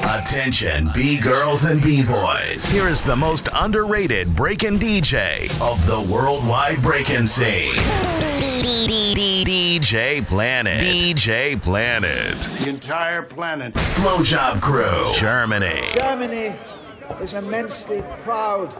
Attention, B girls and B boys. Here is the most underrated breakin' DJ of the worldwide breakin' scene. DJ Planet. DJ Planet. The entire planet. Flowjob Crew. Germany. Germany is immensely proud